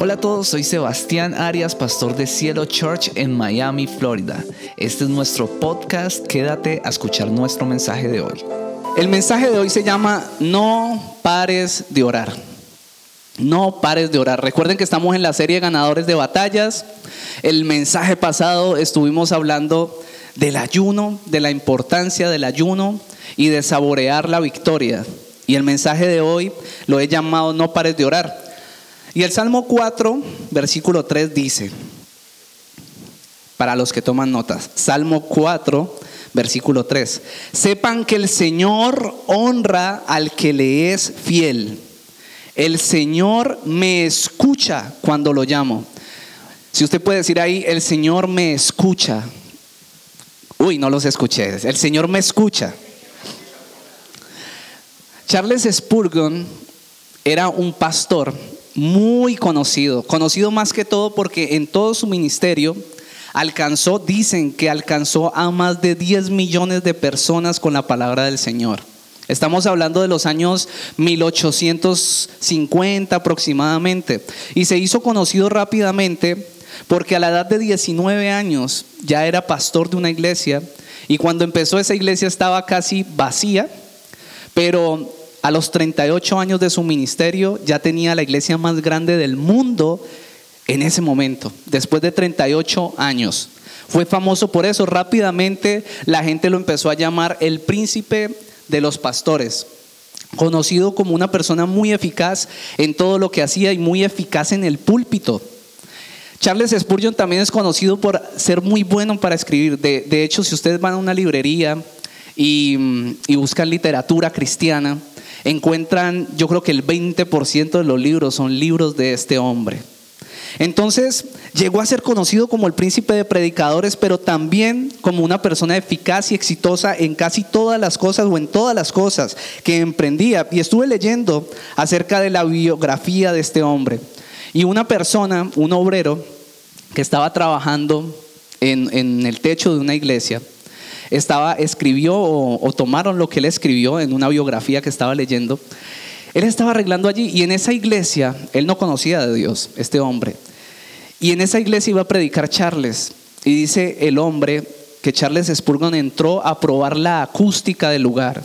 Hola a todos, soy Sebastián Arias, pastor de Cielo Church en Miami, Florida. Este es nuestro podcast, quédate a escuchar nuestro mensaje de hoy. El mensaje de hoy se llama No pares de orar. No pares de orar. Recuerden que estamos en la serie Ganadores de Batallas. El mensaje pasado estuvimos hablando del ayuno, de la importancia del ayuno y de saborear la victoria. Y el mensaje de hoy lo he llamado No pares de orar. Y el Salmo 4, versículo 3 dice, para los que toman notas, Salmo 4, versículo 3, sepan que el Señor honra al que le es fiel. El Señor me escucha cuando lo llamo. Si usted puede decir ahí, el Señor me escucha. Uy, no los escuché. El Señor me escucha. Charles Spurgeon era un pastor muy conocido, conocido más que todo porque en todo su ministerio alcanzó, dicen que alcanzó a más de 10 millones de personas con la palabra del Señor. Estamos hablando de los años 1850 aproximadamente. Y se hizo conocido rápidamente porque a la edad de 19 años ya era pastor de una iglesia y cuando empezó esa iglesia estaba casi vacía, pero a los 38 años de su ministerio ya tenía la iglesia más grande del mundo en ese momento, después de 38 años. Fue famoso por eso. Rápidamente la gente lo empezó a llamar el príncipe de los pastores, conocido como una persona muy eficaz en todo lo que hacía y muy eficaz en el púlpito. Charles Spurgeon también es conocido por ser muy bueno para escribir. De, hecho, si ustedes van a una librería y, y buscan literatura cristiana, encuentran, yo creo que el 20% de los libros son libros de este hombre. Entonces llegó a ser conocido como el príncipe de predicadores, pero también como una persona eficaz y exitosa en casi todas las cosas o en todas las cosas que emprendía. Y estuve leyendo acerca de la biografía de este hombre. Y una persona, un obrero, que estaba trabajando en, en el techo de una iglesia, estaba, escribió o, tomaron lo que él escribió en una biografía que estaba leyendo. Él estaba arreglando allí y en esa iglesia, él no conocía de Dios, este hombre. Y en esa iglesia iba a predicar Charles. Y dice el hombre que Charles Spurgeon entró a probar la acústica del lugar.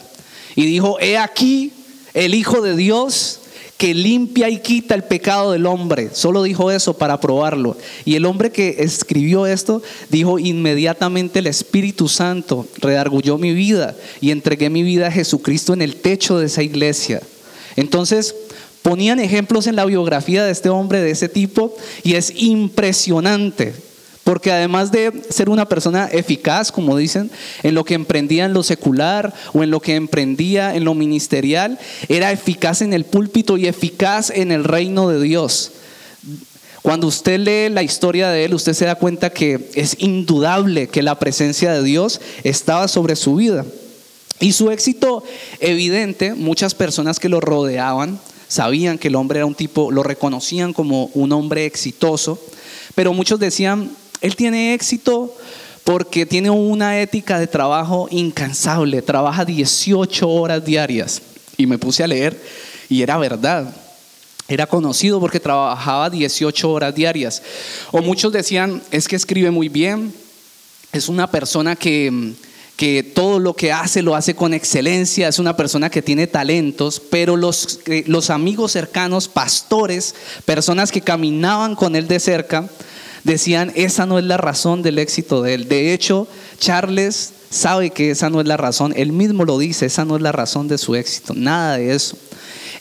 Y dijo, he aquí el Hijo de Dios que limpia y quita el pecado del hombre. Solo dijo eso para probarlo. Y el hombre que escribió esto dijo inmediatamente el Espíritu Santo redargulló mi vida y entregué mi vida a Jesucristo en el techo de esa iglesia. Entonces, ponían ejemplos en la biografía de este hombre de ese tipo y es impresionante porque además de ser una persona eficaz, como dicen, en lo que emprendía en lo secular o en lo que emprendía en lo ministerial, era eficaz en el púlpito y eficaz en el reino de Dios. Cuando usted lee la historia de él, usted se da cuenta que es indudable que la presencia de Dios estaba sobre su vida. Y su éxito evidente, muchas personas que lo rodeaban sabían que el hombre era un tipo, lo reconocían como un hombre exitoso, pero muchos decían, él tiene éxito porque tiene una ética de trabajo incansable, trabaja 18 horas diarias. Y me puse a leer y era verdad. Era conocido porque trabajaba 18 horas diarias. O muchos decían, es que escribe muy bien, es una persona que, que todo lo que hace lo hace con excelencia, es una persona que tiene talentos, pero los, eh, los amigos cercanos, pastores, personas que caminaban con él de cerca, decían, esa no es la razón del éxito de él. De hecho, Charles sabe que esa no es la razón, él mismo lo dice, esa no es la razón de su éxito, nada de eso.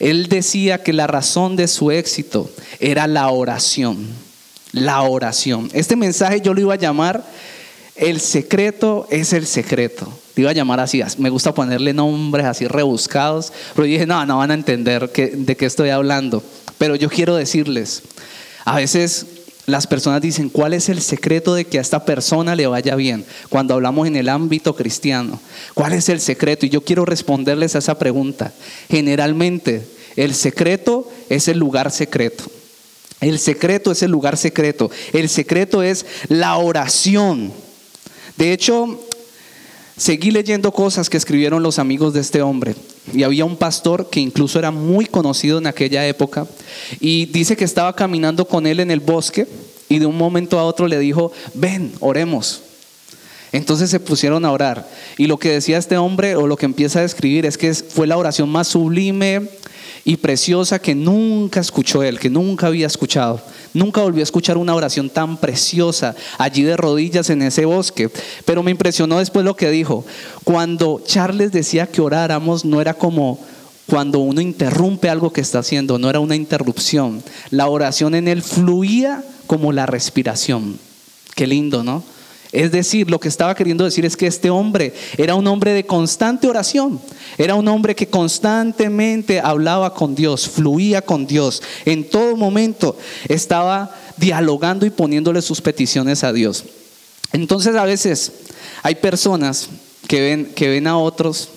Él decía que la razón de su éxito era la oración, la oración. Este mensaje yo lo iba a llamar, el secreto es el secreto. Lo iba a llamar así, me gusta ponerle nombres así rebuscados, pero dije, no, no van a entender de qué estoy hablando. Pero yo quiero decirles, a veces las personas dicen, ¿cuál es el secreto de que a esta persona le vaya bien? Cuando hablamos en el ámbito cristiano, ¿cuál es el secreto? Y yo quiero responderles a esa pregunta. Generalmente, el secreto es el lugar secreto. El secreto es el lugar secreto. El secreto es la oración. De hecho, seguí leyendo cosas que escribieron los amigos de este hombre y había un pastor que incluso era muy conocido en aquella época y dice que estaba caminando con él en el bosque y de un momento a otro le dijo, ven, oremos. Entonces se pusieron a orar y lo que decía este hombre o lo que empieza a describir es que fue la oración más sublime y preciosa que nunca escuchó él, que nunca había escuchado. Nunca volvió a escuchar una oración tan preciosa allí de rodillas en ese bosque. Pero me impresionó después lo que dijo. Cuando Charles decía que oráramos, no era como cuando uno interrumpe algo que está haciendo, no era una interrupción. La oración en él fluía como la respiración. Qué lindo, ¿no? Es decir, lo que estaba queriendo decir es que este hombre era un hombre de constante oración, era un hombre que constantemente hablaba con Dios, fluía con Dios, en todo momento estaba dialogando y poniéndole sus peticiones a Dios. Entonces a veces hay personas que ven, que ven a otros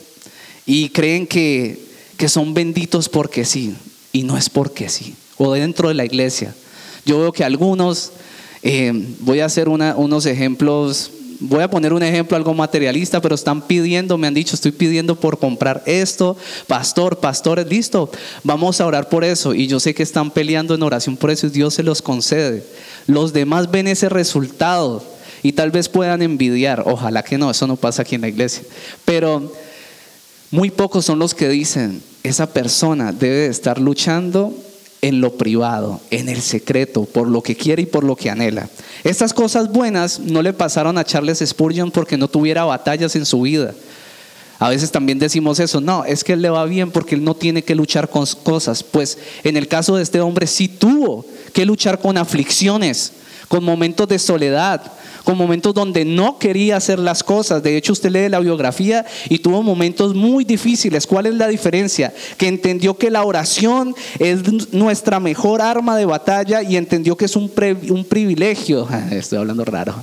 y creen que, que son benditos porque sí, y no es porque sí, o dentro de la iglesia. Yo veo que algunos eh, voy a hacer unos ejemplos, voy a poner un ejemplo algo materialista, pero están pidiendo, me han dicho, estoy pidiendo por comprar esto, pastor, pastores, listo, vamos a orar por eso. Y yo sé que están peleando en oración por eso y Dios se los concede. Los demás ven ese resultado y tal vez puedan envidiar, ojalá que no, eso no pasa aquí en la iglesia, pero muy pocos son los que dicen, esa persona debe estar luchando en lo privado, en el secreto, por lo que quiere y por lo que anhela. Estas cosas buenas no le pasaron a Charles Spurgeon porque no tuviera batallas en su vida. A veces también decimos eso, no, es que él le va bien porque él no tiene que luchar con cosas. Pues en el caso de este hombre sí tuvo que luchar con aflicciones, con momentos de soledad, con momentos donde no quería hacer las cosas. De hecho, usted lee la biografía y tuvo momentos muy difíciles. ¿Cuál es la diferencia? Que entendió que la oración es nuestra mejor arma de batalla y entendió que es un, un privilegio. Estoy hablando raro.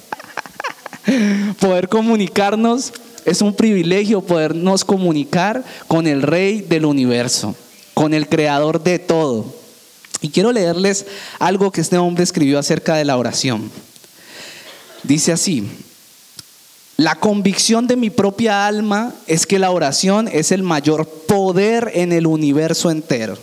Poder comunicarnos es un privilegio podernos comunicar con el Rey del universo, con el Creador de todo. Y quiero leerles algo que este hombre escribió acerca de la oración. Dice así, la convicción de mi propia alma es que la oración es el mayor poder en el universo entero,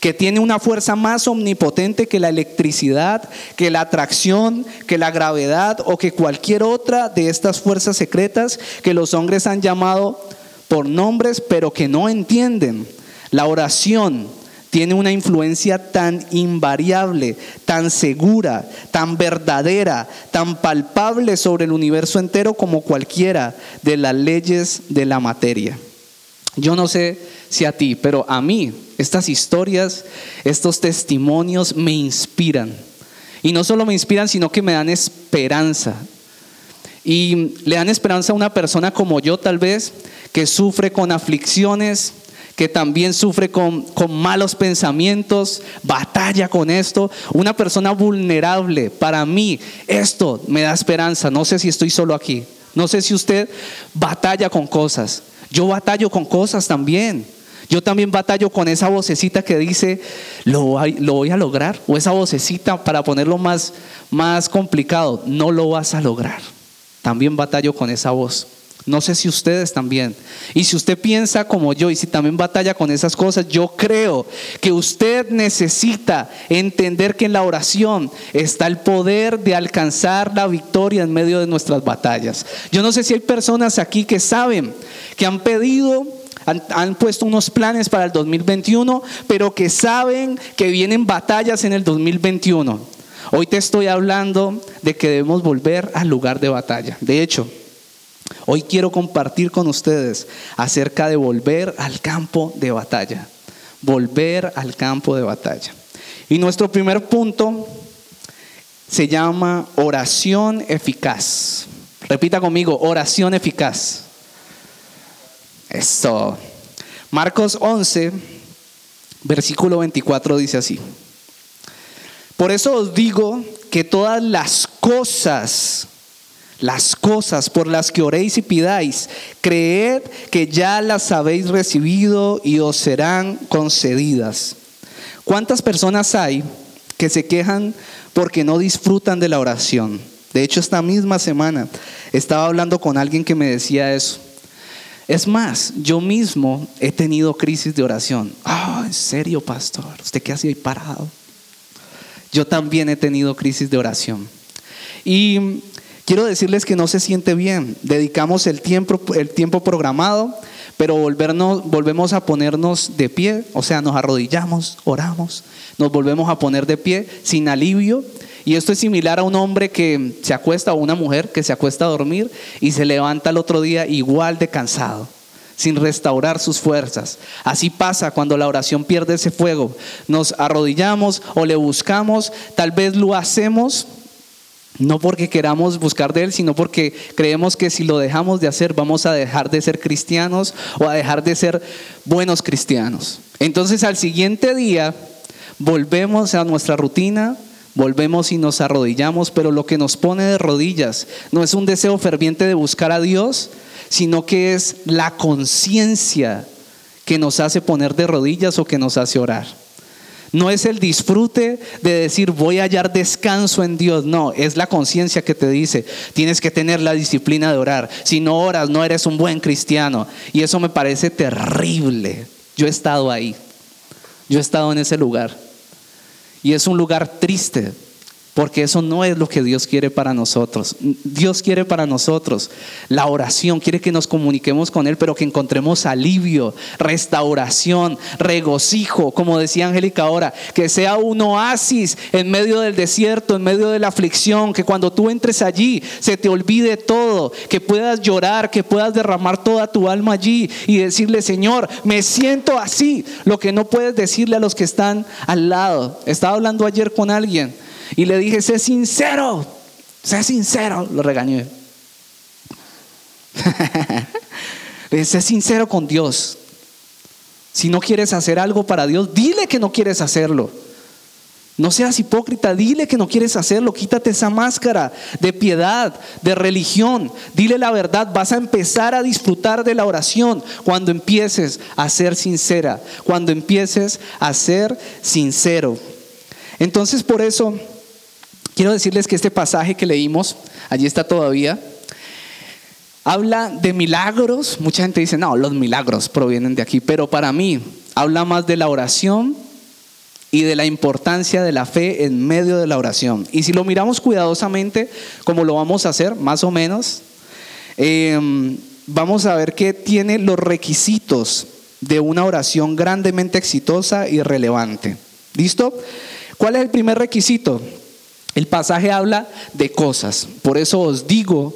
que tiene una fuerza más omnipotente que la electricidad, que la atracción, que la gravedad o que cualquier otra de estas fuerzas secretas que los hombres han llamado por nombres pero que no entienden. La oración tiene una influencia tan invariable, tan segura, tan verdadera, tan palpable sobre el universo entero como cualquiera de las leyes de la materia. Yo no sé si a ti, pero a mí estas historias, estos testimonios me inspiran. Y no solo me inspiran, sino que me dan esperanza. Y le dan esperanza a una persona como yo tal vez, que sufre con aflicciones, que también sufre con, malos pensamientos, batalla con esto, una persona vulnerable. Para mí esto me da esperanza. No sé si estoy solo aquí. No sé si usted batalla con cosas. Yo batallo con cosas también. Yo también batallo con esa vocecita que dice, lo voy, lo voy a lograr. O esa vocecita, para ponerlo más, más complicado, no lo vas a lograr. También batallo con esa voz. No sé si ustedes también. Y si usted piensa como yo y si también batalla con esas cosas, yo creo que usted necesita entender que en la oración está el poder de alcanzar la victoria en medio de nuestras batallas. Yo no sé si hay personas aquí que saben, que han pedido han, puesto unos planes para el 2021, pero que saben que vienen batallas en el 2021. Hoy te estoy hablando de que debemos volver al lugar de batalla. De hecho, Hoy quiero compartir con ustedes acerca de volver al campo de batalla. Volver al campo de batalla. Y nuestro primer punto se llama oración eficaz. Repita conmigo, oración eficaz. Esto. Marcos 11, versículo 24 dice así. Por eso os digo que todas las cosas las cosas por las que oréis y pidáis, creed que ya las habéis recibido y os serán concedidas. ¿Cuántas personas hay que se quejan porque no disfrutan de la oración? De hecho, esta misma semana estaba hablando con alguien que me decía eso. Es más, yo mismo he tenido crisis de oración. Ah, en serio, pastor, ¿usted qué hace ahí parado? Yo también he tenido crisis de oración. Y quiero decirles que no se siente bien. Dedicamos el tiempo, el tiempo programado, pero volvemos a ponernos de pie, o sea, nos arrodillamos, oramos, nos volvemos a poner de pie sin alivio. Y esto es similar a un hombre que se acuesta o una mujer que se acuesta a dormir y se levanta el otro día igual de cansado sin restaurar sus fuerzas. Así pasa cuando la oración pierde ese fuego. Nos arrodillamos o le buscamos, tal vez lo hacemos no porque queramos buscar de Él, sino porque creemos que si lo dejamos de hacer vamos a dejar de ser cristianos o a dejar de ser buenos cristianos. Entonces al siguiente día volvemos a nuestra rutina, volvemos y nos arrodillamos, pero lo que nos pone de rodillas no es un deseo ferviente de buscar a Dios, sino que es la conciencia que nos hace poner de rodillas o que nos hace orar. No es el disfrute de decir voy a hallar descanso en Dios, no, es la conciencia que te dice, tienes que tener la disciplina de orar. Si no oras, no eres un buen cristiano. Y eso me parece terrible. Yo he estado ahí, yo he estado en ese lugar. Y es un lugar triste, porque eso no es lo que Dios quiere para nosotros. Dios quiere para nosotros la oración, quiere que nos comuniquemos con Él, pero que encontremos alivio, restauración, regocijo, como decía Angélica ahora, que sea un oasis en medio del desierto, en medio de la aflicción, que cuando tú entres allí se te olvide todo, que puedas llorar, que puedas derramar toda tu alma allí y decirle, Señor, me siento así, lo que no puedes decirle a los que están al lado. Estaba hablando ayer con alguien y le dije, sé sincero, sé sincero. Lo regañé. le dije, sé sincero con Dios. Si no quieres hacer algo para Dios, dile que no quieres hacerlo. No seas hipócrita, dile que no quieres hacerlo, quítate esa máscara de piedad, de religión, dile la verdad, vas a empezar a disfrutar de la oración cuando empieces a ser sincera, cuando empieces a ser sincero. Entonces por eso Quiero decirles que este pasaje que leímos, allí está todavía, habla de milagros. Mucha gente dice, no, los milagros provienen de aquí, pero para mí habla más de la oración y de la importancia de la fe en medio de la oración. Y si lo miramos cuidadosamente, como lo vamos a hacer, más o menos, em, vamos a ver que tiene los requisitos de una oración grandemente exitosa y relevante. ¿Listo? ¿Cuál es el primer requisito? El pasaje habla de cosas. Por eso os digo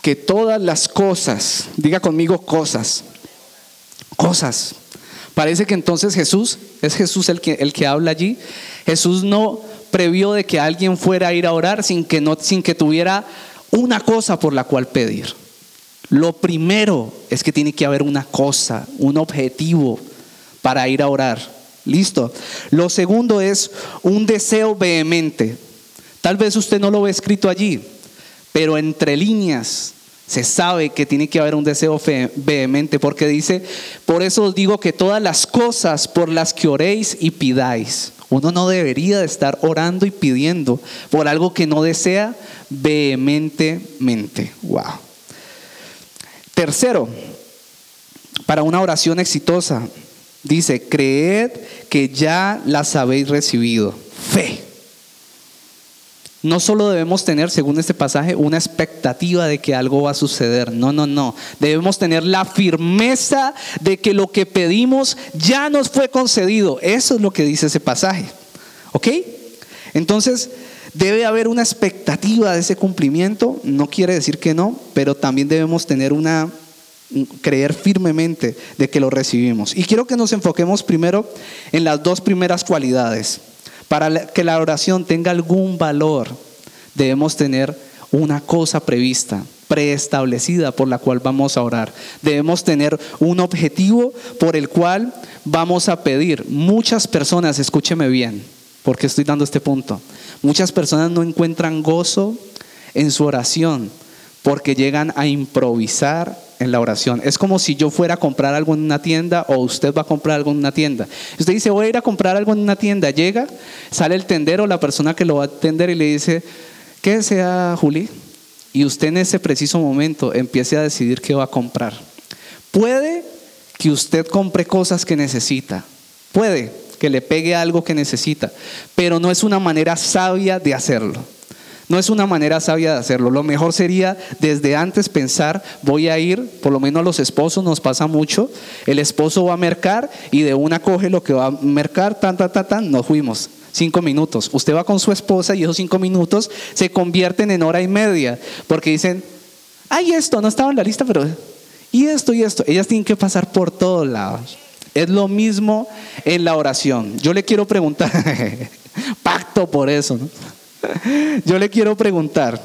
que todas las cosas, diga conmigo cosas, cosas. Parece que entonces Jesús, es Jesús el que, el que habla allí. Jesús no previó de que alguien fuera a ir a orar sin que, no, sin que tuviera una cosa por la cual pedir. Lo primero es que tiene que haber una cosa, un objetivo para ir a orar. Listo. Lo segundo es un deseo vehemente. Tal vez usted no lo ve escrito allí, pero entre líneas se sabe que tiene que haber un deseo vehemente, porque dice, por eso os digo que todas las cosas por las que oréis y pidáis, uno no debería de estar orando y pidiendo por algo que no desea vehementemente. Wow. Tercero, para una oración exitosa, Dice, creed que ya las habéis recibido. Fe. No solo debemos tener, según este pasaje, una expectativa de que algo va a suceder. No, no, no. Debemos tener la firmeza de que lo que pedimos ya nos fue concedido. Eso es lo que dice ese pasaje. ¿Ok? Entonces, debe haber una expectativa de ese cumplimiento. No quiere decir que no, pero también debemos tener una creer firmemente de que lo recibimos. Y quiero que nos enfoquemos primero en las dos primeras cualidades. Para que la oración tenga algún valor, debemos tener una cosa prevista, preestablecida por la cual vamos a orar. Debemos tener un objetivo por el cual vamos a pedir. Muchas personas, escúcheme bien, porque estoy dando este punto, muchas personas no encuentran gozo en su oración porque llegan a improvisar en la oración. Es como si yo fuera a comprar algo en una tienda o usted va a comprar algo en una tienda. Usted dice, voy a ir a comprar algo en una tienda. Llega, sale el tendero, la persona que lo va a atender y le dice, ¿qué desea Juli? y usted en ese preciso momento empiece a decidir qué va a comprar. Puede que usted compre cosas que necesita. Puede que le pegue algo que necesita, pero no es una manera sabia de hacerlo. No es una manera sabia de hacerlo. Lo mejor sería desde antes pensar, voy a ir, por lo menos a los esposos nos pasa mucho, el esposo va a mercar y de una coge lo que va a mercar, tan, tan, tan, tan, nos fuimos. Cinco minutos. Usted va con su esposa y esos cinco minutos se convierten en hora y media, porque dicen, ay, esto no estaba en la lista, pero... Y esto y esto. Ellas tienen que pasar por todos lados. Es lo mismo en la oración. Yo le quiero preguntar, pacto por eso, ¿no? Yo le quiero preguntar,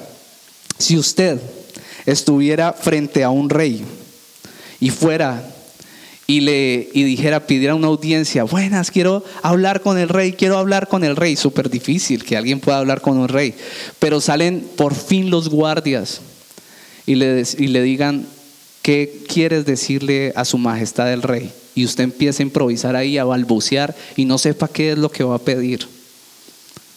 si usted estuviera frente a un rey y fuera y le y dijera, pidiera una audiencia, buenas, quiero hablar con el rey, quiero hablar con el rey, súper difícil que alguien pueda hablar con un rey, pero salen por fin los guardias y le, y le digan, ¿qué quieres decirle a su majestad el rey? Y usted empieza a improvisar ahí, a balbucear y no sepa qué es lo que va a pedir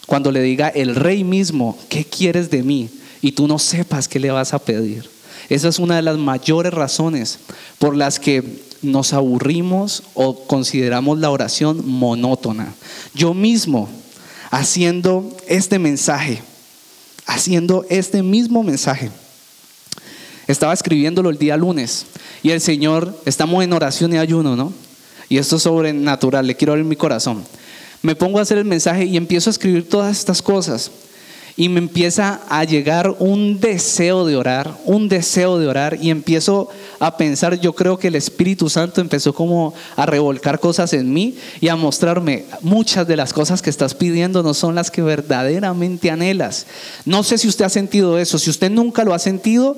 cuando le diga el rey mismo, ¿qué quieres de mí? Y tú no sepas qué le vas a pedir. Esa es una de las mayores razones por las que nos aburrimos o consideramos la oración monótona. Yo mismo, haciendo este mensaje, haciendo este mismo mensaje, estaba escribiéndolo el día lunes y el Señor, estamos en oración y ayuno, ¿no? Y esto es sobrenatural, le quiero abrir mi corazón me pongo a hacer el mensaje y empiezo a escribir todas estas cosas. Y me empieza a llegar un deseo de orar, un deseo de orar. Y empiezo a pensar, yo creo que el Espíritu Santo empezó como a revolcar cosas en mí y a mostrarme, muchas de las cosas que estás pidiendo no son las que verdaderamente anhelas. No sé si usted ha sentido eso. Si usted nunca lo ha sentido,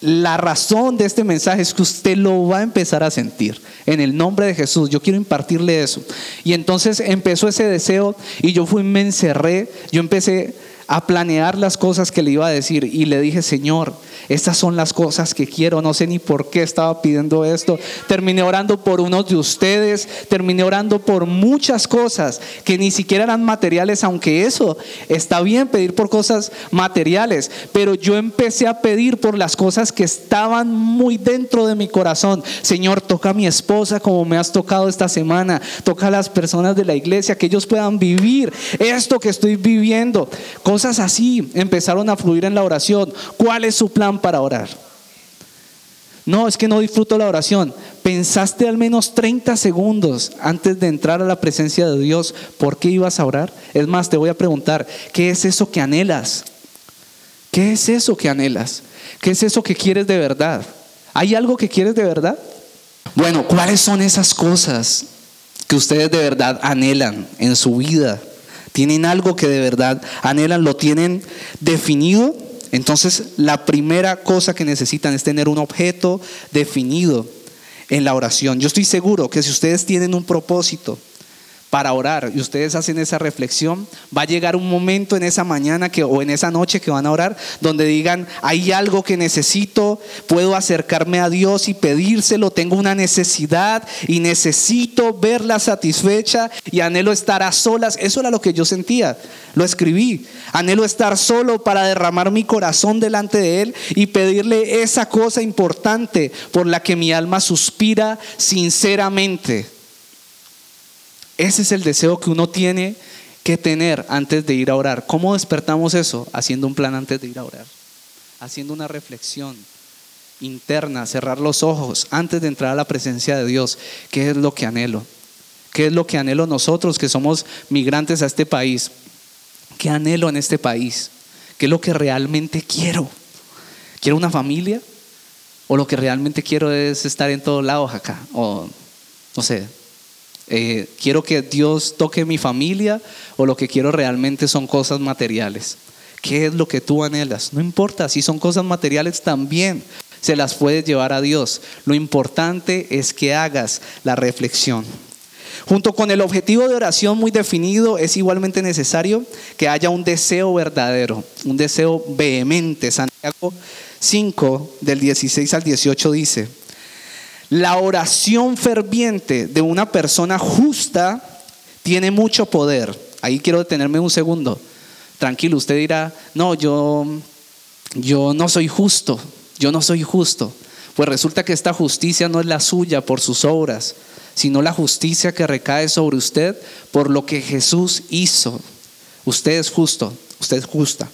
la razón de este mensaje es que usted lo va a empezar a sentir. En el nombre de Jesús, yo quiero impartirle eso. Y entonces empezó ese deseo y yo fui, me encerré, yo empecé a planear las cosas que le iba a decir. Y le dije, Señor, estas son las cosas que quiero, no sé ni por qué estaba pidiendo esto. Terminé orando por unos de ustedes, terminé orando por muchas cosas que ni siquiera eran materiales, aunque eso está bien pedir por cosas materiales, pero yo empecé a pedir por las cosas que estaban muy dentro de mi corazón. Señor, toca a mi esposa como me has tocado esta semana, toca a las personas de la iglesia, que ellos puedan vivir esto que estoy viviendo cosas así empezaron a fluir en la oración. ¿Cuál es su plan para orar? No, es que no disfruto la oración. ¿Pensaste al menos 30 segundos antes de entrar a la presencia de Dios por qué ibas a orar? Es más, te voy a preguntar, ¿qué es eso que anhelas? ¿Qué es eso que anhelas? ¿Qué es eso que quieres de verdad? ¿Hay algo que quieres de verdad? Bueno, ¿cuáles son esas cosas que ustedes de verdad anhelan en su vida? Tienen algo que de verdad anhelan, lo tienen definido. Entonces, la primera cosa que necesitan es tener un objeto definido en la oración. Yo estoy seguro que si ustedes tienen un propósito, para orar y ustedes hacen esa reflexión, va a llegar un momento en esa mañana que, o en esa noche que van a orar donde digan, hay algo que necesito, puedo acercarme a Dios y pedírselo, tengo una necesidad y necesito verla satisfecha y anhelo estar a solas. Eso era lo que yo sentía, lo escribí. Anhelo estar solo para derramar mi corazón delante de Él y pedirle esa cosa importante por la que mi alma suspira sinceramente. Ese es el deseo que uno tiene que tener antes de ir a orar. ¿Cómo despertamos eso? Haciendo un plan antes de ir a orar. Haciendo una reflexión interna, cerrar los ojos antes de entrar a la presencia de Dios. ¿Qué es lo que anhelo? ¿Qué es lo que anhelo nosotros que somos migrantes a este país? ¿Qué anhelo en este país? ¿Qué es lo que realmente quiero? ¿Quiero una familia? ¿O lo que realmente quiero es estar en todos lados acá? O no sé, eh, quiero que Dios toque mi familia o lo que quiero realmente son cosas materiales. ¿Qué es lo que tú anhelas? No importa, si son cosas materiales también se las puedes llevar a Dios. Lo importante es que hagas la reflexión. Junto con el objetivo de oración muy definido, es igualmente necesario que haya un deseo verdadero, un deseo vehemente. Santiago 5, del 16 al 18 dice, la oración ferviente de una persona justa tiene mucho poder. Ahí quiero detenerme un segundo. Tranquilo, usted dirá, no, yo yo no soy justo, yo no soy justo. Pues resulta que esta justicia no es la suya por sus obras, sino la justicia que recae sobre usted por lo que Jesús hizo. Usted es justo, usted es justa.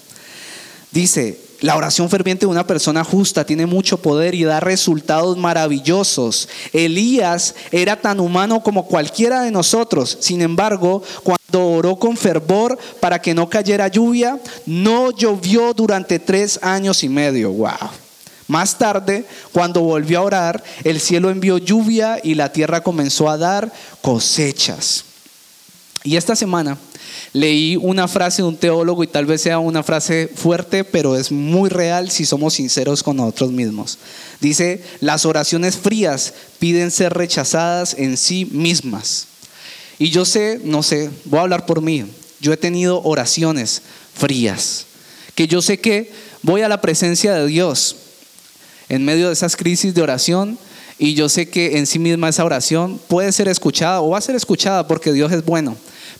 Dice, la oración ferviente de una persona justa tiene mucho poder y da resultados maravillosos. Elías era tan humano como cualquiera de nosotros. Sin embargo, cuando oró con fervor para que no cayera lluvia, no llovió durante tres años y medio. Wow. Más tarde, cuando volvió a orar, el cielo envió lluvia y la tierra comenzó a dar cosechas. Y esta semana leí una frase de un teólogo y tal vez sea una frase fuerte, pero es muy real si somos sinceros con nosotros mismos. Dice, las oraciones frías piden ser rechazadas en sí mismas. Y yo sé, no sé, voy a hablar por mí, yo he tenido oraciones frías, que yo sé que voy a la presencia de Dios en medio de esas crisis de oración y yo sé que en sí misma esa oración puede ser escuchada o va a ser escuchada porque Dios es bueno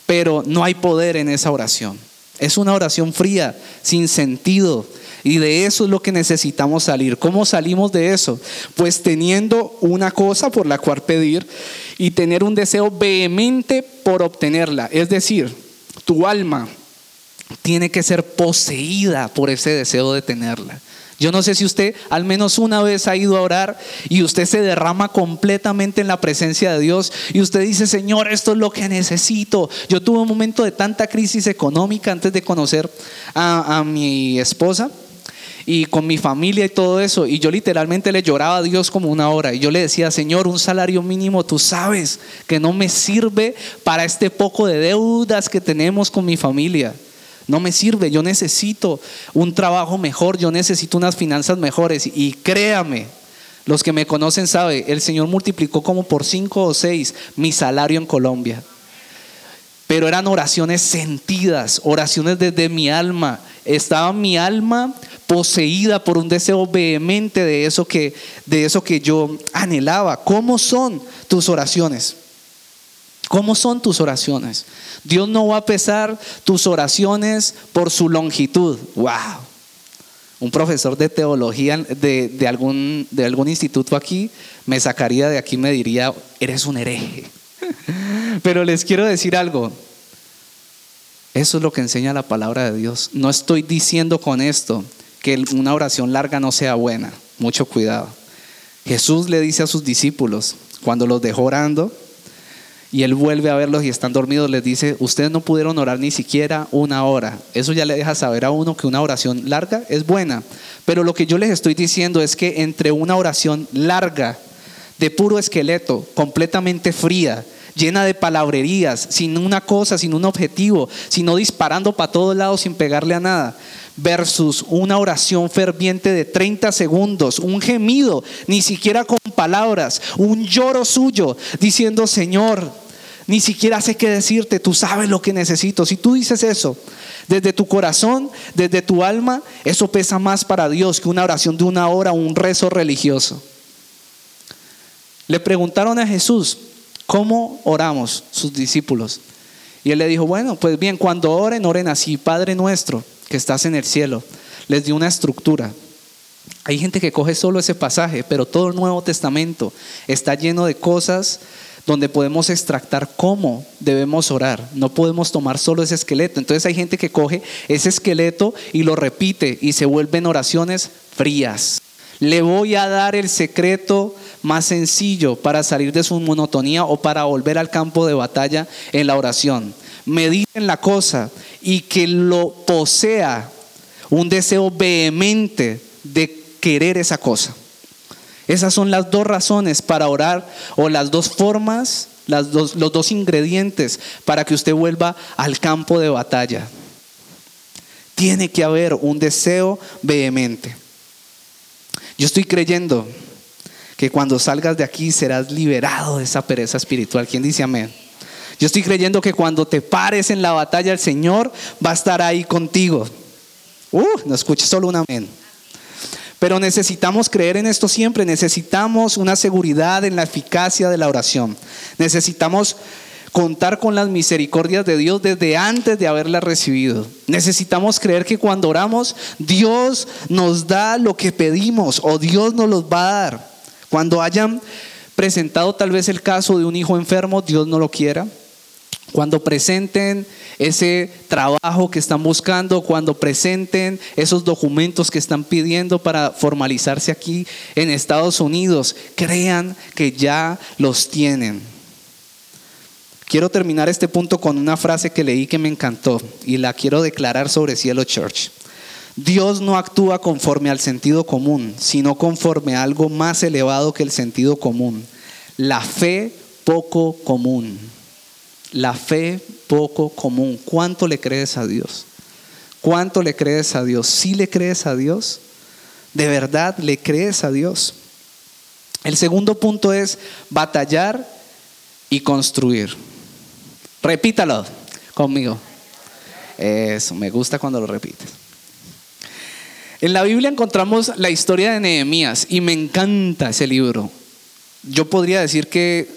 pero no hay poder en esa oración. Es una oración fría, sin sentido. Y de eso es lo que necesitamos salir. ¿Cómo salimos de eso? Pues teniendo una cosa por la cual pedir y tener un deseo vehemente por obtenerla. Es decir, tu alma tiene que ser poseída por ese deseo de tenerla. Yo no sé si usted al menos una vez ha ido a orar y usted se derrama completamente en la presencia de Dios y usted dice, Señor, esto es lo que necesito. Yo tuve un momento de tanta crisis económica antes de conocer a, mi esposa y con mi familia y todo eso. Y yo literalmente le lloraba a Dios como una hora. Y yo le decía, Señor, un salario mínimo, tú sabes que no me sirve para este poco de deudas que tenemos con mi familia. No me sirve, yo necesito un trabajo mejor, yo necesito unas finanzas mejores. Y créame, los que me conocen saben, el Señor multiplicó como por cinco o seis mi salario en Colombia. Pero eran oraciones sentidas, oraciones desde mi alma. Estaba mi alma poseída por un deseo vehemente de eso que, de eso que yo anhelaba. ¿Cómo son tus oraciones? ¿Cómo son tus oraciones? Dios no va a pesar tus oraciones por su longitud. ¡Wow! Un profesor de teología de, algún, de algún instituto aquí me sacaría de aquí y me diría, eres un hereje. Pero les quiero decir algo. Eso es lo que enseña la palabra de Dios. No estoy diciendo con esto que una oración larga no sea buena. Mucho cuidado. Jesús le dice a sus discípulos, cuando los dejó orando, y él vuelve a verlos y están dormidos, les dice, ustedes no pudieron orar ni siquiera una hora. Eso ya le deja saber a uno que una oración larga es buena. Pero lo que yo les estoy diciendo es que entre una oración larga, de puro esqueleto, completamente fría, llena de palabrerías, sin una cosa, sin un objetivo, sino disparando para todos lados sin pegarle a nada, versus una oración ferviente de 30 segundos, un gemido, ni siquiera con palabras, un lloro suyo, diciendo, Señor, ni siquiera sé qué decirte, tú sabes lo que necesito. Si tú dices eso desde tu corazón, desde tu alma, eso pesa más para Dios que una oración de una hora o un rezo religioso. Le preguntaron a Jesús, ¿cómo oramos sus discípulos? Y él le dijo, bueno, pues bien, cuando oren, oren así, Padre nuestro que estás en el cielo. Les dio una estructura. Hay gente que coge solo ese pasaje, pero todo el Nuevo Testamento está lleno de cosas donde podemos extractar cómo debemos orar. No podemos tomar solo ese esqueleto. Entonces hay gente que coge ese esqueleto y lo repite y se vuelven oraciones frías. Le voy a dar el secreto más sencillo para salir de su monotonía o para volver al campo de batalla en la oración mediten la cosa y que lo posea un deseo vehemente de querer esa cosa. Esas son las dos razones para orar o las dos formas, las dos, los dos ingredientes para que usted vuelva al campo de batalla. Tiene que haber un deseo vehemente. Yo estoy creyendo que cuando salgas de aquí serás liberado de esa pereza espiritual. ¿Quién dice amén? Yo estoy creyendo que cuando te pares en la batalla, el Señor va a estar ahí contigo. Uh, no escuches solo un amén. Pero necesitamos creer en esto siempre, necesitamos una seguridad en la eficacia de la oración. Necesitamos contar con las misericordias de Dios desde antes de haberlas recibido. Necesitamos creer que cuando oramos, Dios nos da lo que pedimos o Dios nos los va a dar. Cuando hayan presentado tal vez el caso de un hijo enfermo, Dios no lo quiera. Cuando presenten ese trabajo que están buscando, cuando presenten esos documentos que están pidiendo para formalizarse aquí en Estados Unidos, crean que ya los tienen. Quiero terminar este punto con una frase que leí que me encantó y la quiero declarar sobre Cielo Church. Dios no actúa conforme al sentido común, sino conforme a algo más elevado que el sentido común. La fe poco común. La fe poco común. ¿Cuánto le crees a Dios? ¿Cuánto le crees a Dios? ¿Sí le crees a Dios? ¿De verdad le crees a Dios? El segundo punto es batallar y construir. Repítalo conmigo. Eso, me gusta cuando lo repites. En la Biblia encontramos la historia de Nehemías y me encanta ese libro. Yo podría decir que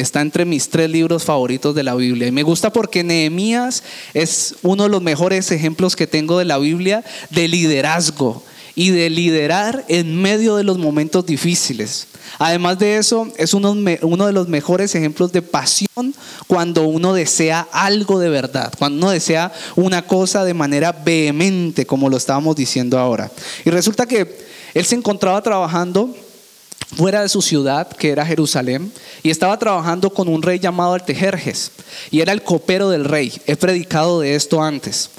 está entre mis tres libros favoritos de la Biblia. Y me gusta porque Nehemías es uno de los mejores ejemplos que tengo de la Biblia de liderazgo y de liderar en medio de los momentos difíciles. Además de eso, es uno, de los mejores ejemplos de pasión cuando uno desea algo de verdad, cuando uno desea una cosa de manera vehemente, como lo estábamos diciendo ahora. Y resulta que él se encontraba trabajando fuera de su ciudad, que era Jerusalén, y estaba trabajando con un rey llamado Altejerjes, y era el copero del rey. He predicado de esto antes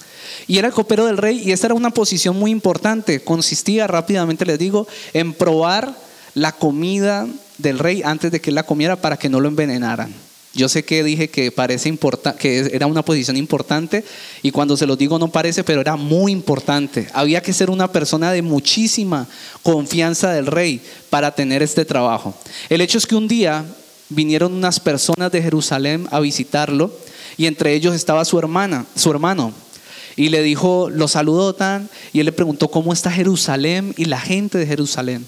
y era el copero del rey y esta era una posición muy importante. Consistía, rápidamente les digo, en probar la comida del rey antes de que él la comiera para que no lo envenenaran. Yo sé que dije que parece que era una posición importante y cuando se lo digo no parece, pero era muy importante. Había que ser una persona de muchísima confianza del rey para tener este trabajo. El hecho es que un día vinieron unas personas de Jerusalén a visitarlo y entre ellos estaba su hermana, su hermano, y le dijo, lo saludó tan, y él le preguntó cómo está Jerusalén y la gente de Jerusalén.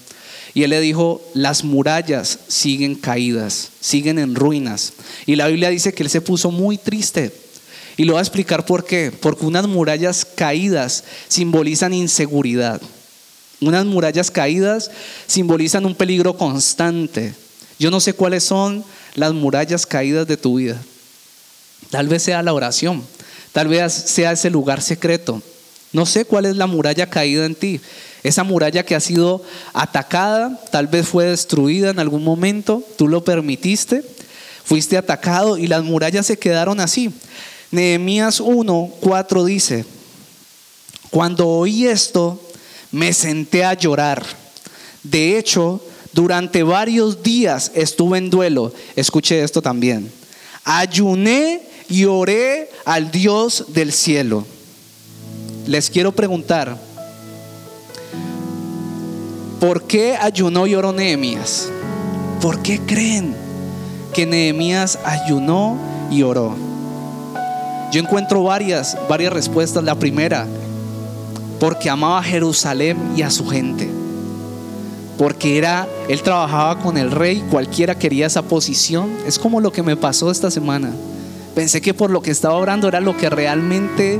Y él le dijo, las murallas siguen caídas, siguen en ruinas. Y la Biblia dice que él se puso muy triste. Y lo voy a explicar por qué. Porque unas murallas caídas simbolizan inseguridad. Unas murallas caídas simbolizan un peligro constante. Yo no sé cuáles son las murallas caídas de tu vida. Tal vez sea la oración. Tal vez sea ese lugar secreto. No sé cuál es la muralla caída en ti. Esa muralla que ha sido atacada, tal vez fue destruida en algún momento, tú lo permitiste, fuiste atacado y las murallas se quedaron así. Nehemías 1, 4 dice, cuando oí esto, me senté a llorar. De hecho, durante varios días estuve en duelo. Escuche esto también. Ayuné y oré al Dios del cielo. Les quiero preguntar, ¿por qué ayunó y oró Nehemías? ¿Por qué creen que Nehemías ayunó y oró? Yo encuentro varias, varias respuestas. La primera, porque amaba a Jerusalén y a su gente. Porque era, él trabajaba con el rey, cualquiera quería esa posición. Es como lo que me pasó esta semana. Pensé que por lo que estaba orando era lo que realmente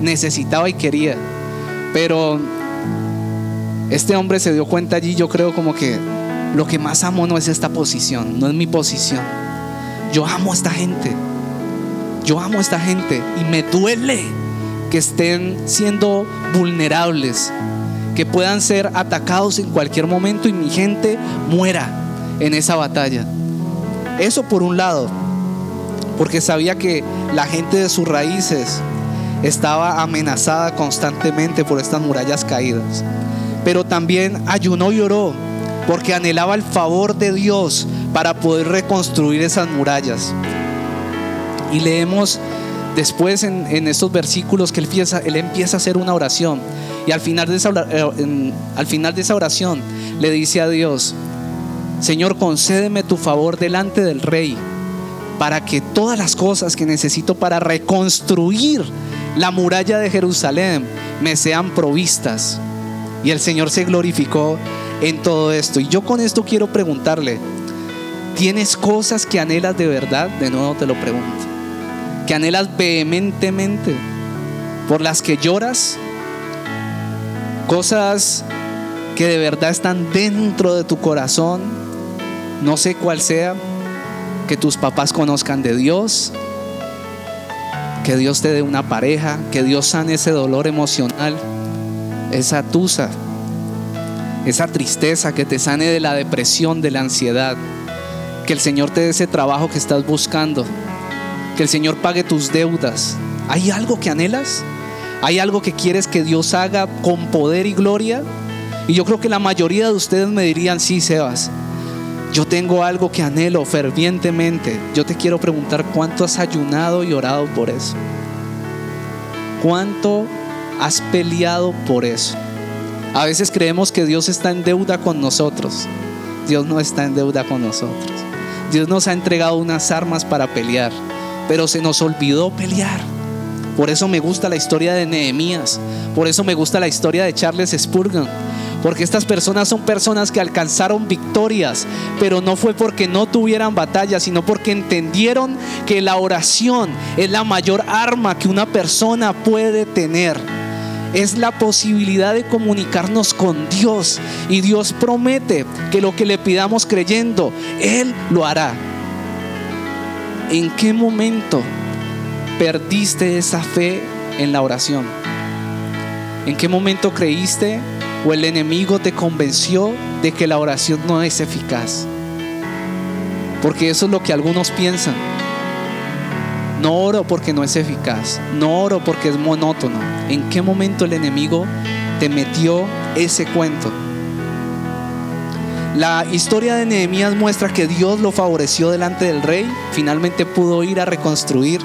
necesitaba y quería. Pero este hombre se dio cuenta allí, yo creo como que lo que más amo no es esta posición, no es mi posición. Yo amo a esta gente. Yo amo a esta gente y me duele que estén siendo vulnerables, que puedan ser atacados en cualquier momento y mi gente muera en esa batalla. Eso por un lado porque sabía que la gente de sus raíces estaba amenazada constantemente por estas murallas caídas. Pero también ayunó y oró porque anhelaba el favor de Dios para poder reconstruir esas murallas. Y leemos después en, estos versículos que él empieza, él empieza a hacer una oración. Y al final, de esa, eh, al final de esa oración le dice a Dios, Señor, concédeme tu favor delante del rey para que todas las cosas que necesito para reconstruir la muralla de Jerusalén me sean provistas. Y el Señor se glorificó en todo esto. Y yo con esto quiero preguntarle, ¿Tienes cosas que anhelas de verdad? De nuevo te lo pregunto. ¿Que anhelas vehementemente? ¿Por las que lloras? Cosas que de verdad están dentro de tu corazón. No sé cuál sea. Que tus papás conozcan de Dios. Que Dios te dé una pareja. Que Dios sane ese dolor emocional. Esa tusa. Esa tristeza. Que te sane de la depresión, de la ansiedad. Que el Señor te dé ese trabajo que estás buscando. Que el Señor pague tus deudas. ¿Hay algo que anhelas? ¿Hay algo que quieres que Dios haga con poder y gloria? Y yo creo que la mayoría de ustedes me dirían, sí, Sebas, yo tengo algo que anhelo fervientemente. Yo te quiero preguntar cuánto has ayunado y orado por eso. ¿Cuánto has peleado por eso? A veces creemos que Dios está en deuda con nosotros. Dios no está en deuda con nosotros. Dios nos ha entregado unas armas para pelear, pero se nos olvidó pelear. Por eso me gusta la historia de Nehemías. Por eso me gusta la historia de Charles Spurgeon. Porque estas personas son personas que alcanzaron victorias, pero no fue porque no tuvieran batalla, sino porque entendieron que la oración es la mayor arma que una persona puede tener. Es la posibilidad de comunicarnos con Dios. Y Dios promete que lo que le pidamos creyendo, Él lo hará. ¿En qué momento perdiste esa fe en la oración? ¿En qué momento creíste o el enemigo te convenció de que la oración no es eficaz? Porque eso es lo que algunos piensan. No oro porque no es eficaz. No oro porque es monótono. ¿En qué momento el enemigo te metió ese cuento? La historia de Nehemías muestra que Dios lo favoreció delante del rey. Finalmente pudo ir a reconstruir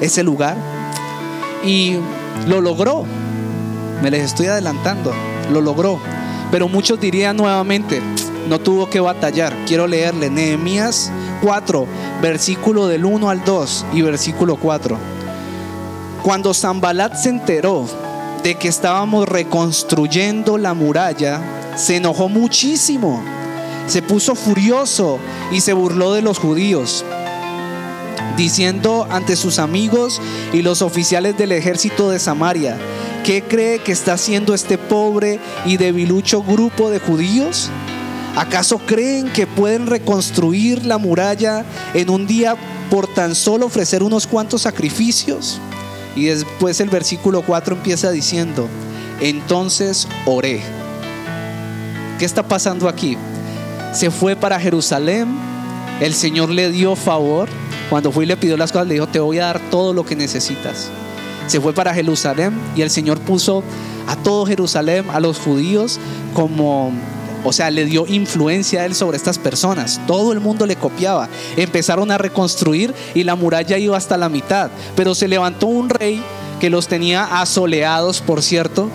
ese lugar y lo logró. Me les estoy adelantando, lo logró. Pero muchos dirían nuevamente, no tuvo que batallar. Quiero leerle Nehemías 4, versículo del 1 al 2 y versículo 4. Cuando Zambalat se enteró de que estábamos reconstruyendo la muralla, se enojó muchísimo. Se puso furioso y se burló de los judíos diciendo ante sus amigos y los oficiales del ejército de Samaria, ¿qué cree que está haciendo este pobre y debilucho grupo de judíos? ¿Acaso creen que pueden reconstruir la muralla en un día por tan solo ofrecer unos cuantos sacrificios? Y después el versículo 4 empieza diciendo, entonces oré. ¿Qué está pasando aquí? Se fue para Jerusalén, el Señor le dio favor, cuando fue y le pidió las cosas, le dijo, te voy a dar todo lo que necesitas. Se fue para Jerusalén y el Señor puso a todo Jerusalén, a los judíos, como, o sea, le dio influencia a él sobre estas personas. Todo el mundo le copiaba. Empezaron a reconstruir y la muralla iba hasta la mitad. Pero se levantó un rey que los tenía asoleados, por cierto,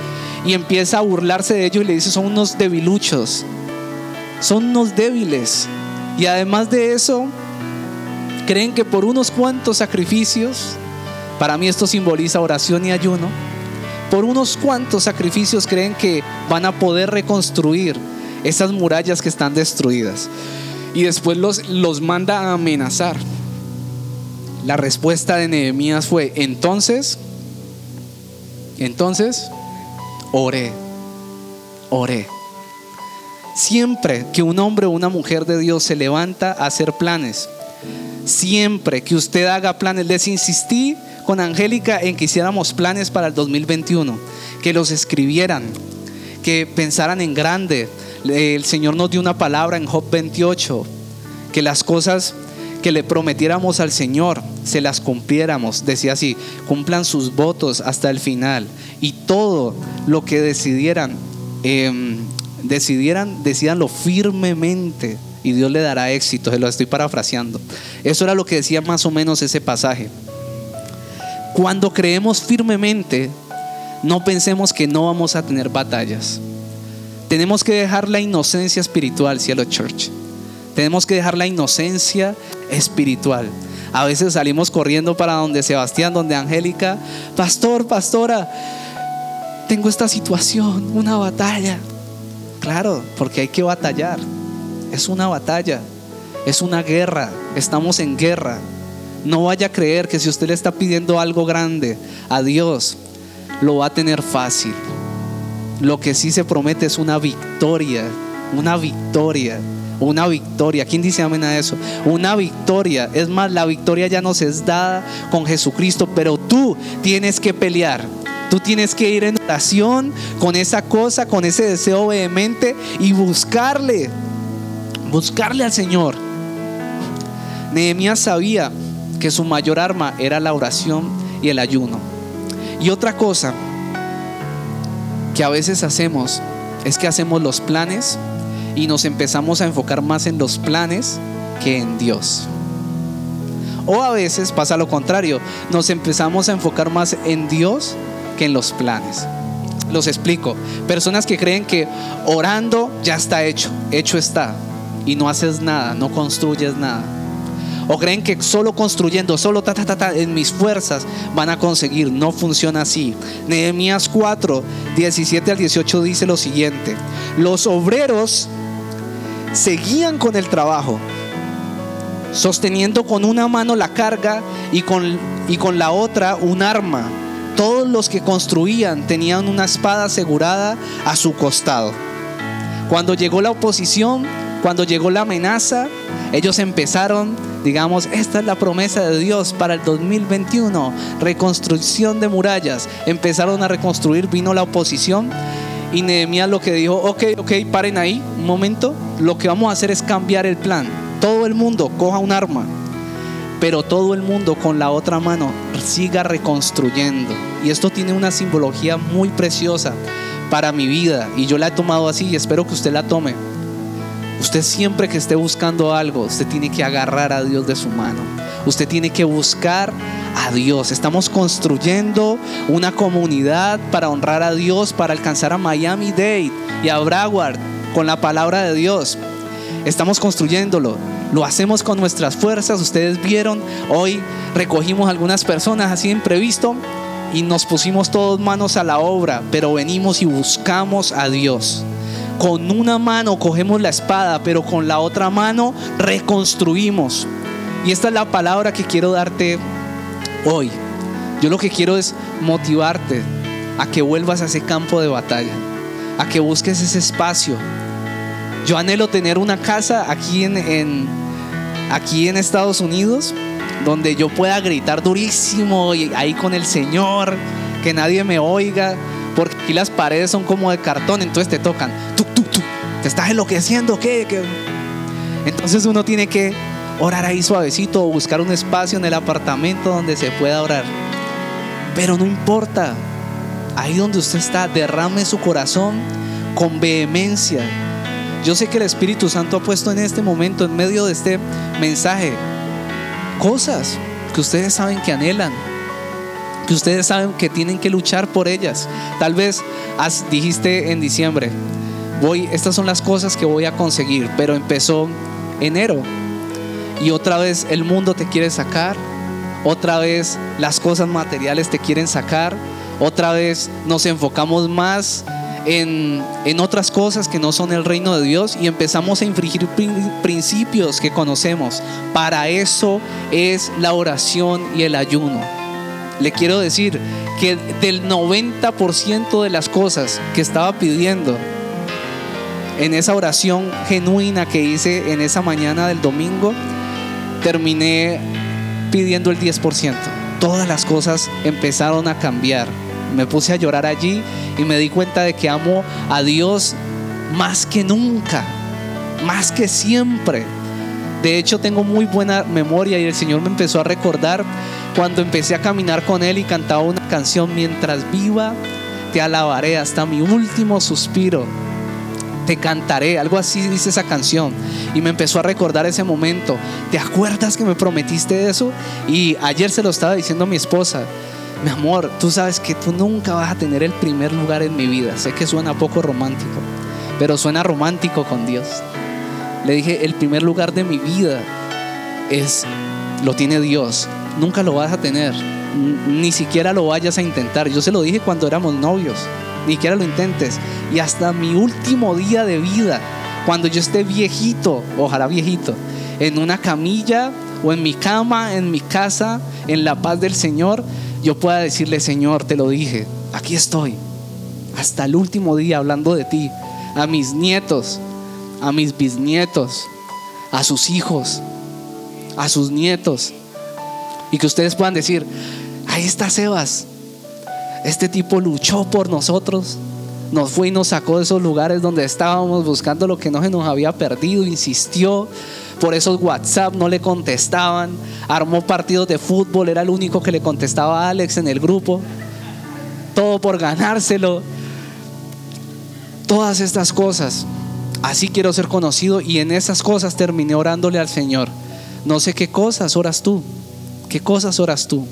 y empieza a burlarse de ellos y le dice, son unos debiluchos, son unos débiles. Y además de eso, creen que por unos cuantos sacrificios, para mí esto simboliza oración y ayuno, por unos cuantos sacrificios creen que van a poder reconstruir esas murallas que están destruidas. Y después los, los manda a amenazar. La respuesta de Nehemías fue, entonces, entonces, oré, oré. Siempre que un hombre o una mujer de Dios se levanta a hacer planes, siempre que usted haga planes, les insistí con Angélica en que hiciéramos planes para el 2021, que los escribieran, que pensaran en grande. El Señor nos dio una palabra en Job 28, que las cosas que le prometiéramos al Señor se las cumpliéramos. Decía así, cumplan sus votos hasta el final y todo lo que decidieran, eh, decidieran, decidanlo firmemente y Dios le dará éxito. Se lo estoy parafraseando. Eso era lo que decía más o menos ese pasaje. Cuando creemos firmemente, no pensemos que no vamos a tener batallas. Tenemos que dejar la inocencia espiritual, cielo church. Tenemos que dejar la inocencia espiritual. A veces salimos corriendo para donde Sebastián, donde Angélica, pastor, pastora, tengo esta situación, una batalla. Claro, porque hay que batallar. Es una batalla. Es una guerra, estamos en guerra. No vaya a creer que si usted le está pidiendo algo grande a Dios, lo va a tener fácil. Lo que sí se promete es una victoria, una victoria, una victoria. ¿Quién dice amén a eso? Una victoria. Es más, la victoria ya nos es dada con Jesucristo, pero tú tienes que pelear. Tú tienes que ir en oración con esa cosa, con ese deseo vehemente y buscarle, buscarle al Señor. Nehemías sabía que su mayor arma era la oración y el ayuno. Y otra cosa que a veces hacemos es que hacemos los planes y nos empezamos a enfocar más en los planes que en Dios. O a veces pasa lo contrario, nos empezamos a enfocar más en Dios que en los planes. Los explico. Personas que creen que orando ya está hecho, hecho está, y no haces nada, no construyes nada. O creen que solo construyendo, solo ta, ta, ta, ta, en mis fuerzas van a conseguir. No funciona así. Nehemías 4, 17 al 18 dice lo siguiente. Los obreros seguían con el trabajo, sosteniendo con una mano la carga y con, y con la otra un arma. Todos los que construían tenían una espada asegurada a su costado. Cuando llegó la oposición, cuando llegó la amenaza, ellos empezaron, digamos, esta es la promesa de Dios para el 2021, reconstrucción de murallas. Empezaron a reconstruir, vino la oposición y Nehemías lo que dijo, ok, ok, paren ahí, un momento, lo que vamos a hacer es cambiar el plan. Todo el mundo coja un arma, pero todo el mundo con la otra mano siga reconstruyendo. Y esto tiene una simbología muy preciosa para mi vida y yo la he tomado así y espero que usted la tome. Usted siempre que esté buscando algo, usted tiene que agarrar a Dios de su mano. Usted tiene que buscar a Dios. Estamos construyendo una comunidad para honrar a Dios, para alcanzar a Miami Dade y a Broward con la palabra de Dios. Estamos construyéndolo. Lo hacemos con nuestras fuerzas. Ustedes vieron, hoy recogimos algunas personas así imprevisto y nos pusimos todos manos a la obra, pero venimos y buscamos a Dios. Con una mano cogemos la espada, pero con la otra mano reconstruimos. Y esta es la palabra que quiero darte hoy. Yo lo que quiero es motivarte a que vuelvas a ese campo de batalla, a que busques ese espacio. Yo anhelo tener una casa aquí en, aquí en Estados Unidos donde yo pueda gritar durísimo y ahí con el Señor, que nadie me oiga, porque aquí las paredes son como de cartón, entonces te tocan, te estás enloqueciendo, ¿qué? ¿qué? Entonces uno tiene que orar ahí suavecito o buscar un espacio en el apartamento donde se pueda orar. Pero no importa, ahí donde usted está, derrame su corazón con vehemencia. Yo sé que el Espíritu Santo ha puesto en este momento, en medio de este mensaje, cosas que ustedes saben que anhelan, que ustedes saben que tienen que luchar por ellas. Tal vez dijiste en diciembre, voy, estas son las cosas que voy a conseguir, pero empezó enero y otra vez el mundo te quiere sacar, otra vez las cosas materiales te quieren sacar, otra vez nos enfocamos más en, en, otras cosas que no son el reino de Dios y empezamos a infringir principios que conocemos. Para eso es la oración y el ayuno. Le quiero decir que del 90% de las cosas que estaba pidiendo en esa oración genuina que hice en esa mañana del domingo, terminé pidiendo el 10%. Todas las cosas empezaron a cambiar. Me puse a llorar allí y me di cuenta de que amo a Dios más que nunca, más que siempre. De hecho, tengo muy buena memoria y el Señor me empezó a recordar cuando empecé a caminar con Él y cantaba una canción, mientras viva, te alabaré hasta mi último suspiro te cantaré, algo así dice esa canción. Y me empezó a recordar ese momento. ¿Te acuerdas que me prometiste eso? Y ayer se lo estaba diciendo a mi esposa. Mi amor, tú sabes que tú nunca vas a tener el primer lugar en mi vida. Sé que suena poco romántico, pero suena romántico con Dios. Le dije, el primer lugar de mi vida es, lo tiene Dios. Nunca lo vas a tener. Ni siquiera lo vayas a intentar. Yo se lo dije cuando éramos novios ni siquiera lo intentes. Y hasta mi último día de vida, cuando yo esté viejito, ojalá viejito, en una camilla o en mi cama, en mi casa, en la paz del Señor, yo pueda decirle, Señor, te lo dije, aquí estoy, hasta el último día hablando de ti, a mis nietos, a mis bisnietos, a sus hijos, a sus nietos, y que ustedes puedan decir, ahí está Sebas, este tipo luchó por nosotros, nos fue y nos sacó de esos lugares donde estábamos buscando lo que no se nos había perdido, insistió, por esos WhatsApp no le contestaban, armó partidos de fútbol, era el único que le contestaba a Alex en el grupo, todo por ganárselo, todas estas cosas. Así quiero ser conocido y en esas cosas terminé orándole al Señor. No sé qué cosas oras tú, qué cosas oras tú.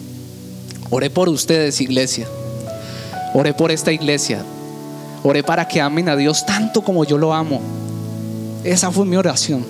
Oré por ustedes, iglesia. Oré por esta iglesia. Oré para que amen a Dios tanto como yo lo amo. Esa fue mi oración.